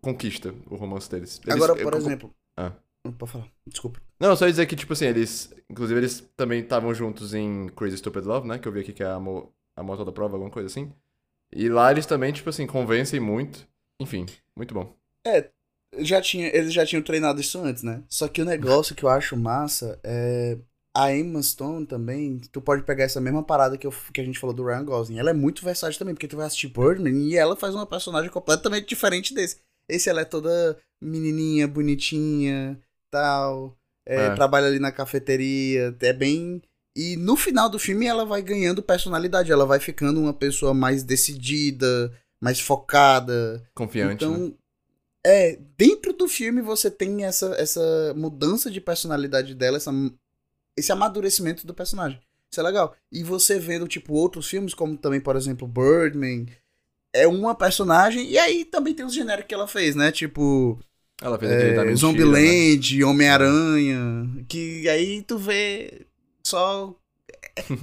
conquista o romance deles. Eles- Agora, por eu- exemplo. Ah. Pode falar, desculpa. Não, só dizer que, tipo assim, eles. Inclusive, eles também estavam juntos em Crazy Stupid Love, né? Que eu vi aqui que é a, mo a moto da prova, alguma coisa assim. E lá eles também, tipo assim, convencem muito. Enfim, muito bom. Já tinha, eles já tinham treinado isso antes, né? Só que o negócio que eu acho massa é. A Emma Stone também, tu pode pegar essa mesma parada que, eu, que a gente falou do Ryan Gosling. Ela é muito versátil também, porque tu vai assistir Birdman e ela faz uma personagem completamente diferente desse. Esse ela é toda menininha, bonitinha, tal. é, É. Trabalha ali na cafeteria, é bem... E no final do filme ela vai ganhando personalidade, ela vai ficando uma pessoa mais decidida, mais focada, Confiante, né? então, é, dentro do filme você tem essa, essa mudança de personalidade dela, essa, esse amadurecimento do personagem. Isso é legal. E você vendo, tipo, outros filmes, como também, por exemplo, Birdman, é uma personagem, e aí também tem os genéricos que ela fez, né? Tipo, Ela fez é, mentira, né? Zombieland, Homem-Aranha, que aí tu vê só...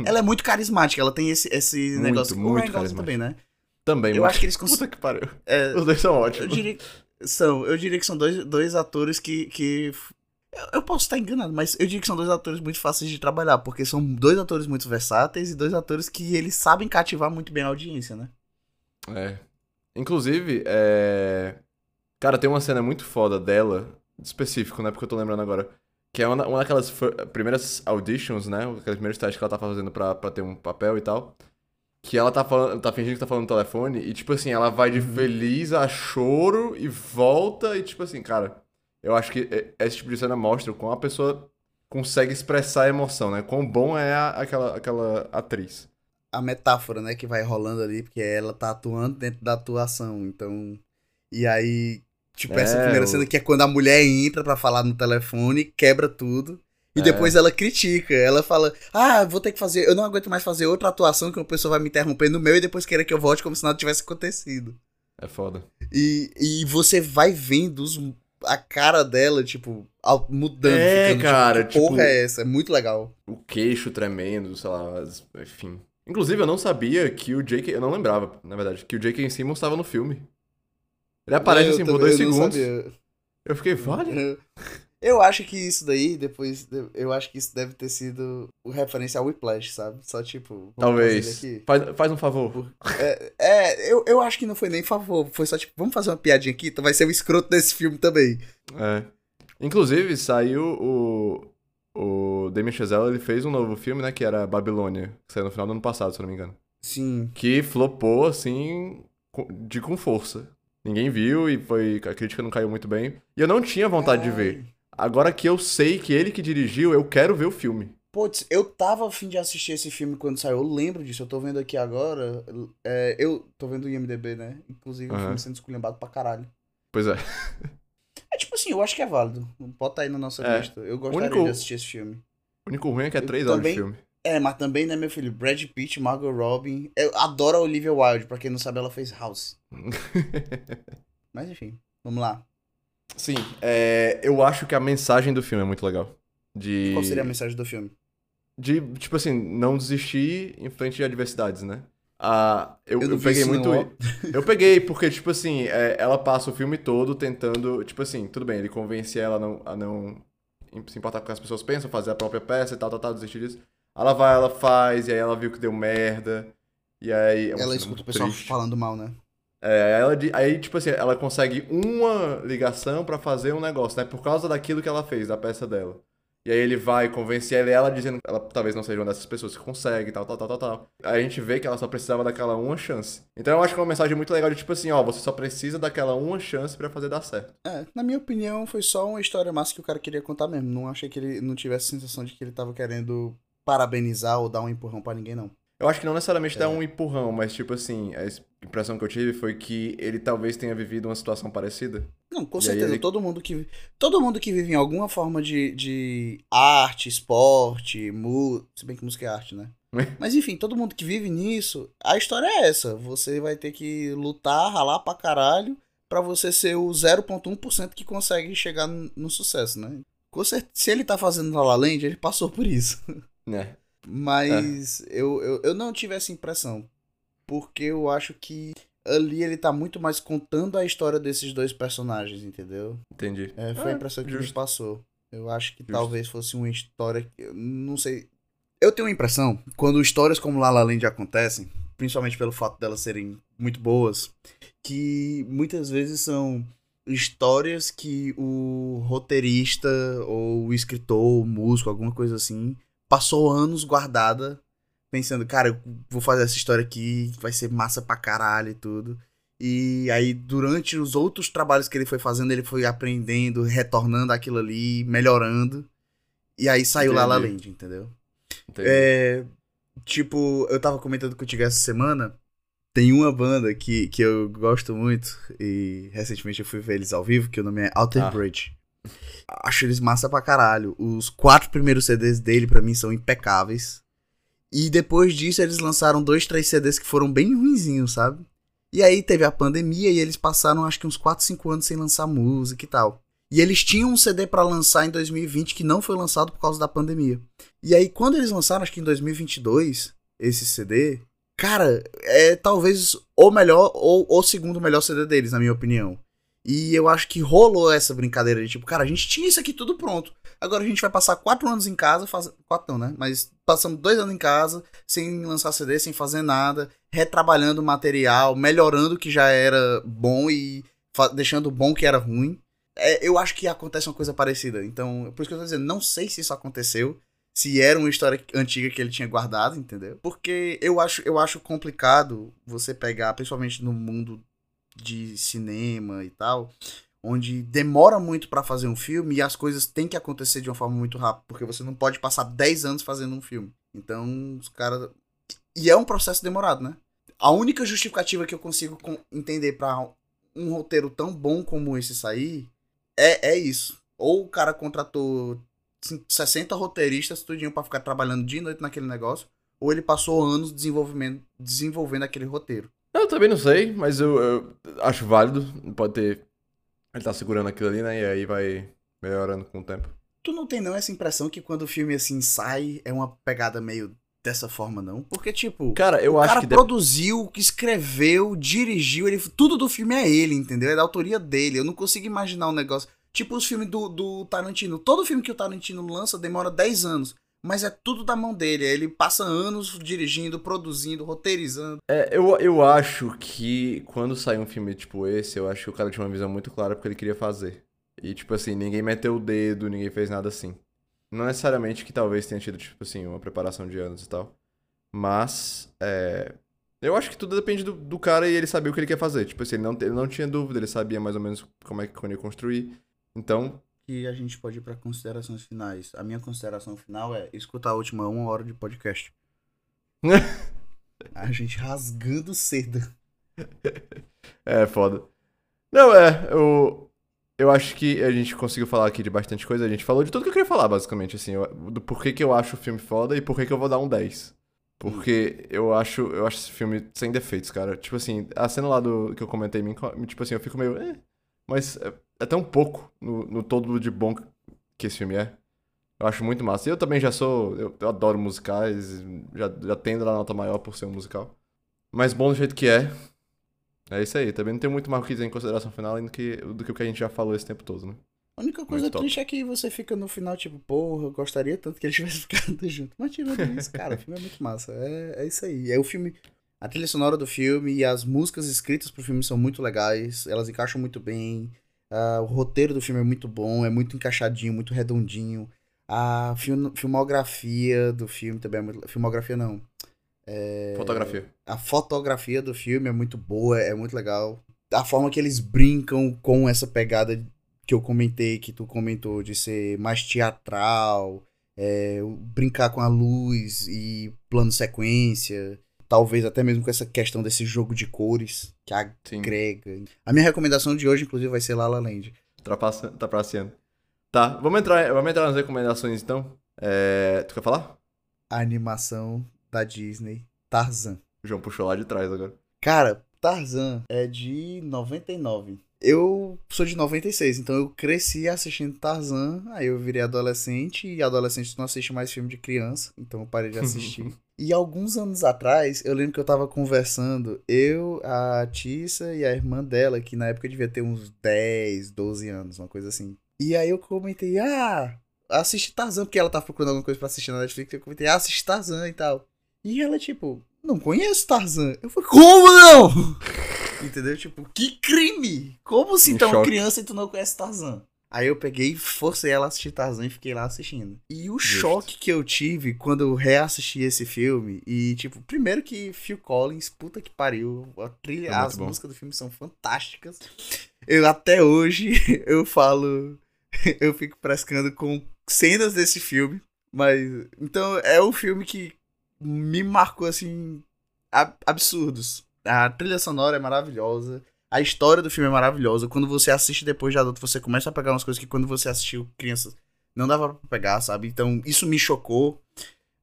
Ela é muito carismática, ela tem esse, esse Muito, negócio. o muito Ryan Gosling também, né? Também, Eu acho que eles cons- Puta que pariu. É, <laughs> Os dois são Eu ótimos. diria que são, eu diria que são dois, dois atores que. que eu, eu posso estar enganado, mas eu diria que são dois atores muito fáceis de trabalhar, porque são dois atores muito versáteis e dois atores que eles sabem cativar muito bem a audiência, né? É. Inclusive, é. Cara, tem uma cena muito foda dela, específico, né? Porque eu tô lembrando agora. Que é uma, uma daquelas primeiras auditions, né? Aqueles primeiros testes que ela tá fazendo pra, pra ter um papel e tal. Que ela tá falando, tá fingindo que tá falando no telefone e, tipo assim, ela vai de Uhum. feliz a choro e volta e, tipo assim, cara, eu acho que esse tipo de cena mostra o quão a pessoa consegue expressar a emoção, né? Quão bom é a- aquela, aquela atriz. A metáfora, né, que vai rolando ali, porque ela tá atuando dentro da atuação, então. E aí, tipo, É, essa primeira cena que é quando a mulher entra pra falar no telefone, quebra tudo. E É. depois ela critica. Ela fala: Ah, vou ter que fazer. Eu não aguento mais fazer outra atuação que uma pessoa vai me interromper no meu e depois querer que eu volte como se nada tivesse acontecido. É foda. E, e você vai vendo os- a cara dela, tipo, mudando. É, ficando, cara, Tipo, que porra tipo- é essa? É muito legal. O queixo tremendo, sei lá, enfim. Inclusive, eu não sabia que o J.K. Eu não lembrava, na verdade, que o J.K. Simmons estava no filme. Ele aparece Eu assim por dois segundos. Eu fiquei, vale? Eu- acho que isso daí, depois. Eu acho que isso deve ter sido o referência ao Whiplash, sabe? Só tipo. Talvez. Faz, faz um favor. É, é, eu, eu acho que não foi nem favor. Foi só tipo, vamos fazer uma piadinha aqui, então vai ser o escroto desse filme também. É. Inclusive, saiu o. O Damien Chazelle, ele fez um novo filme, né? Que era Babilônia. Que saiu no final do ano passado, se eu não me engano. Sim. Que flopou, assim, de com força. Ninguém viu e foi. A crítica não caiu muito bem. E eu não tinha vontade de ver. Agora que eu sei que ele que dirigiu, eu quero ver o filme. Putz, eu tava afim de assistir esse filme quando saiu, eu lembro disso, eu tô vendo aqui agora. é, eu tô vendo o IMDB, né? Inclusive o Aham. filme sendo esculhambado pra caralho. Pois é. É tipo assim, eu acho que é válido. Bota aí na nossa É. lista. Eu gostaria único- de assistir esse filme. O único ruim é que é três horas de também- filme. É, mas também, né, meu filho? Brad Pitt, Margot Robin. Eu adoro a Olivia Wilde, pra quem não sabe, ela fez House. <laughs> Mas enfim, vamos lá. Sim, é, eu acho que a mensagem do filme é muito legal. De, Qual seria a mensagem do filme? de, tipo assim, não desistir em frente de adversidades, né? Ah, eu, Eu eu, peguei muito. não, eu peguei, porque, tipo assim, é, ela passa o filme todo tentando. Tipo assim, tudo bem, ele convence ela a não, a não se importar com o que as pessoas pensam, fazer a própria peça e tal, tal, tal, desistir disso. Ela vai, ela faz, e aí ela viu que deu merda. E aí. é Ela escuta o pessoal triste. falando mal, né? É, ela, aí, tipo assim, ela consegue uma ligação pra fazer um negócio, né? Por causa daquilo que ela fez, da peça dela. E aí ele vai convencer ela, ela dizendo que ela talvez não seja uma dessas pessoas que consegue, tal, tal, tal, tal, tal. Aí a gente vê que ela só precisava daquela uma chance. Então eu acho que é uma mensagem muito legal de tipo assim, ó, você só precisa daquela uma chance pra fazer dar certo. É, na minha opinião, foi só uma história massa que o cara queria contar mesmo. Não achei que ele não tivesse a sensação de que ele tava querendo parabenizar ou dar um empurrão pra ninguém, não. Eu acho que não necessariamente dá É. um empurrão, mas tipo assim, a impressão que eu tive foi que ele talvez tenha vivido uma situação parecida. Não, com E certeza. ele- Todo mundo que todo mundo que vive em alguma forma de, de arte, esporte, mu... se bem que música é arte, né? <laughs> Mas enfim, todo mundo que vive nisso, a história é essa. Você vai ter que lutar, ralar pra caralho, pra você ser o 0.1% que consegue chegar no, no sucesso, né? Com cer- Se ele tá fazendo La La Land, ele passou por isso. Né? <laughs> Mas eu, eu, eu não tive essa impressão. Porque eu acho que ali ele tá muito mais contando a história desses dois personagens, entendeu? Entendi. É, foi a É, impressão que me justo. passou. Eu acho que Justo. talvez fosse uma história. que- Não sei. Eu tenho a impressão, quando histórias como La La Land acontecem, principalmente pelo fato delas serem muito boas, que muitas vezes são histórias que o roteirista ou o escritor, o músico, alguma coisa assim, passou anos guardada, pensando, cara, eu vou fazer essa história aqui, vai ser massa pra caralho e tudo. E aí, durante os outros trabalhos que ele foi fazendo, ele foi aprendendo, retornando aquilo ali, melhorando. E aí saiu La La Entendi. Land, entendeu? Entendi. É, tipo, eu tava comentando contigo essa semana. Tem uma banda que, que eu gosto muito. E recentemente eu fui ver eles ao vivo, que o nome é Alter Ah. Bridge. Acho eles massa pra caralho. Os quatro primeiros CDs dele, pra mim, são impecáveis. E depois disso, eles lançaram dois, três CDs que foram bem ruinzinhos, sabe? E aí teve a pandemia e eles passaram acho que uns 4, 5 anos sem lançar música e tal. E eles tinham um CD pra lançar em 2020 que não foi lançado por causa da pandemia. E aí, quando eles lançaram, acho que em 2022, esse CD, cara, é talvez o melhor ou o segundo melhor CD deles, na minha opinião. E eu acho que rolou essa brincadeira de tipo, cara, a gente tinha isso aqui tudo pronto. Agora a gente vai passar quatro anos em casa, faz... quatro não, né? Mas passamos dois anos em casa, sem lançar CD, sem fazer nada, retrabalhando o material, melhorando o que já era bom e deixando bom o que era ruim. É, eu acho que acontece uma coisa parecida. Então, por isso que eu tô dizendo, não sei se isso aconteceu, se era uma história antiga que ele tinha guardado, entendeu? Porque eu acho, eu acho complicado você pegar, principalmente no mundo de cinema e tal, onde demora muito pra fazer um filme e as coisas têm que acontecer de uma forma muito rápida, porque você não pode passar 10 anos fazendo um filme. Então, os caras. E é um processo demorado, né? A única justificativa que eu consigo entender pra um roteiro tão bom como esse sair, é, é isso. Ou o cara contratou 60 roteiristas tudinho para ficar trabalhando dia e noite naquele negócio, ou ele passou anos desenvolvendo, desenvolvendo aquele roteiro. Eu também não sei, mas eu, eu acho válido. Pode ter. Ele tá segurando aquilo ali, né? E aí vai melhorando com o tempo. Tu não tem não essa impressão que quando o filme assim sai, é uma pegada meio dessa forma, não? Porque, tipo, Cara, eu o acho cara que. produziu, escreveu, dirigiu, ele, tudo do filme é ele, entendeu? É da autoria dele. Eu não consigo imaginar um negócio. Tipo os filmes do, do Tarantino. Todo filme que o Tarantino lança demora 10 anos. Mas é tudo da mão dele. Ele passa anos dirigindo, produzindo, roteirizando. É, eu, eu acho que quando sai um filme tipo esse, eu acho que o cara tinha uma visão muito clara porque ele queria fazer. E, tipo assim, ninguém meteu o dedo, ninguém fez nada assim. Não necessariamente que talvez tenha tido, tipo assim, uma preparação de anos e tal. Mas, é... Eu acho que tudo depende do, do cara e ele sabia o que ele quer fazer. Tipo assim, ele não, ele não tinha dúvida, ele sabia mais ou menos como é que quando ia construir. Então, E a gente pode ir pra considerações finais. A minha consideração final é escutar a última uma hora de podcast. <laughs> a gente rasgando cedo. é foda. Não, é, eu... Eu acho que a gente conseguiu falar aqui de bastante coisa. A gente falou de tudo que eu queria falar, basicamente, assim. eu- Do porquê que eu acho o filme foda e porquê que eu vou dar um 10. Porque eu acho, eu acho esse filme sem defeitos, cara. Tipo assim, a cena lá do que eu comentei, tipo assim, eu fico meio. "Eh", mas é, é tão pouco no, no todo de bom que esse filme é. Eu acho muito massa. Eu também já sou. Eu, eu adoro musicais, já, já tendo a nota maior por ser um musical. Mas bom do jeito que é. É isso aí. Também não tem muito mais o que dizer em consideração final do que, do que o que a gente já falou esse tempo todo, né? A única coisa Muito top. triste é que você fica no final, tipo, porra, eu gostaria tanto que eles <laughs> tivessem ficado junto. Mas tirando isso, cara, o filme é muito massa. É, é isso aí. É o filme. A trilha sonora do filme e as músicas escritas pro filme são muito legais. Elas encaixam muito bem. Ah, o roteiro do filme é muito bom, é muito encaixadinho, muito redondinho. A film- filmografia do filme também é muito. Filmografia não. É, Fotografia. a fotografia do filme é muito boa, é muito legal. A forma que eles brincam com essa pegada que eu comentei, que tu comentou, de ser mais teatral, é, brincar com a luz e plano sequência, talvez até mesmo com essa questão desse jogo de cores que Sim. agrega. A minha recomendação de hoje, inclusive, vai ser La La Land. Trapaça, tá passeando. Tá, vamos entrar, vamos entrar nas recomendações então. É, tu quer falar? A animação da Disney, Tarzan. O João puxou lá de trás agora. Cara, Tarzan é de 99. Eu sou de 96, então eu cresci assistindo Tarzan, aí eu virei adolescente, e adolescente não assiste mais filme de criança, então eu parei de assistir. <laughs> e alguns anos atrás, eu lembro que eu tava conversando, eu, a Tissa e a irmã dela, que na época devia ter uns 10, 12 anos, uma coisa assim. E aí eu comentei, ah, assiste Tarzan, porque ela tava procurando alguma coisa pra assistir na Netflix, eu comentei, ah, assiste Tarzan e tal. E ela, tipo, não conheço Tarzan. Eu falei, como não? <laughs> Entendeu? Tipo, que crime! Como se tu é uma criança e tu não conhece Tarzan? Aí eu peguei e forcei ela a assistir Tarzan e fiquei lá assistindo. E o Justo. choque que eu tive quando eu reassisti esse filme, e tipo, primeiro que Phil Collins, puta que pariu, a trilha, É as bom. músicas do filme são fantásticas. Eu até hoje, <laughs> eu falo, <laughs> eu fico frescando com cenas desse filme, mas, então é um filme que me marcou assim, ab- absurdos. A trilha sonora é maravilhosa. A história do filme é maravilhosa. Quando você assiste depois de adulto, você começa a pegar umas coisas que quando você assistiu criança não dava pra pegar, sabe? Então, isso me chocou.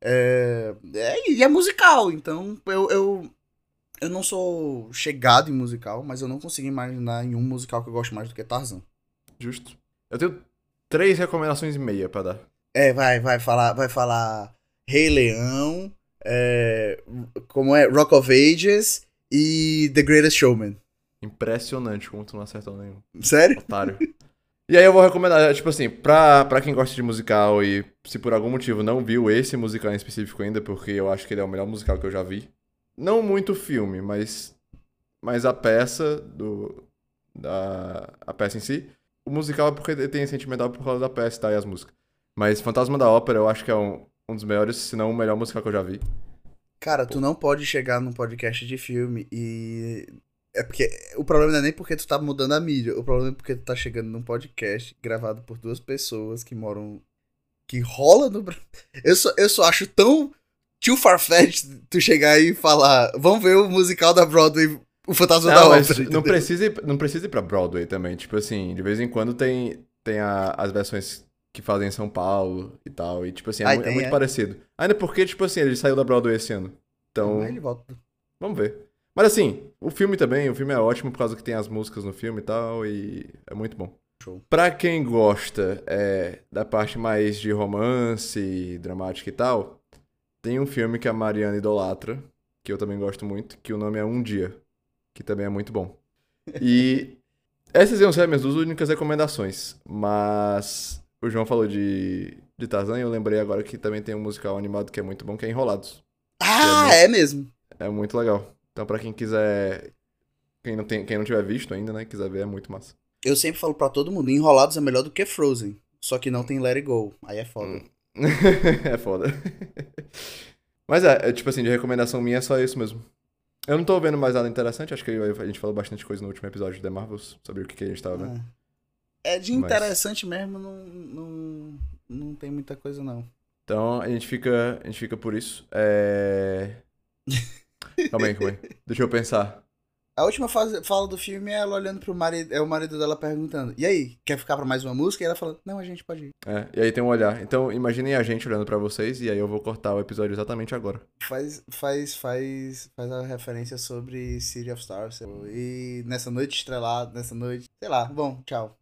É, é- e é musical, então eu, eu, eu não sou chegado em musical, mas eu não consigo imaginar em um musical que eu gosto mais do que Tarzan. Justo. Eu tenho três recomendações e meia pra dar. É, vai, vai falar, vai falar Rei Leão, é, como é, Rock of Ages e The Greatest Showman. Impressionante como tu não acertou nenhum. Sério? Otário. e aí eu vou recomendar, tipo assim, pra, pra quem gosta de musical e se por algum motivo não viu esse musical em específico ainda, porque eu acho que ele é o melhor musical que eu já vi. Não muito filme, mas, mas a peça do. Da, a peça em si. O musical é porque tem sentimental por causa da peça tá, e as músicas. Mas Fantasma da Ópera eu acho que é um, um dos melhores, se não o melhor musical que eu já vi. Cara, tu não pode chegar num podcast de filme e. É porque. O problema não é nem porque tu tá mudando a mídia. O problema é porque tu tá chegando num podcast gravado por duas pessoas que moram. Que rola no. Bra- Eu só, eu só acho tão. Too farfetched tu chegar aí e falar. Vamos ver o musical da Broadway. O Fantasma Não, da Ópera. não precisa, ir, não precisa ir pra Broadway também. Tipo assim, de vez em quando tem, tem a- as versões que fazem em São Paulo e tal. E, tipo assim, é, Ah, mu- é tem, muito é? parecido. Ainda porque, tipo assim, ele saiu da Broadway esse ano. Então, Aí ele volta. vamos ver. Mas assim, o filme também, o filme é ótimo por causa que tem as músicas no filme e tal, e é muito bom. Show. Pra quem gosta é, da parte mais de romance, dramática e tal, tem um filme que a Mariana idolatra, que eu também gosto muito, que o nome é Um Dia, que também é muito bom. <laughs> E essas iam ser as minhas duas únicas recomendações, mas o João falou de, de Tarzan e eu lembrei agora que também tem um musical animado que é muito bom, que é Enrolados. Ah, é mesmo. É muito legal. Então, pra quem quiser. Quem não, tem, quem não tiver visto ainda, né? Quiser ver, é muito massa. Eu sempre falo pra todo mundo, Enrolados é melhor do que Frozen. Só que não tem Let It Go. Aí é foda. Hum. <laughs> é foda. Mas é, é, tipo assim, de recomendação minha é só isso mesmo. Eu não tô vendo mais nada interessante, acho que a gente falou bastante coisa no último episódio de The Marvels, sobre o que, que a gente tava vendo. É de Mas- interessante mesmo, não, não, não tem muita coisa não. Então a gente fica, a gente fica por isso. É. <laughs> calma aí, calma aí. Deixa eu pensar. A última fase, fala do filme é ela olhando pro marido, é o marido dela perguntando, e aí, quer ficar pra mais uma música? E ela fala, não, a gente pode ir. É, e aí tem um olhar. Então imaginem a gente olhando pra vocês, e aí eu vou cortar o episódio exatamente agora. Faz, faz, faz, faz a referência sobre City of Stars. E nessa noite estrelada, nessa noite, sei lá, bom, tchau.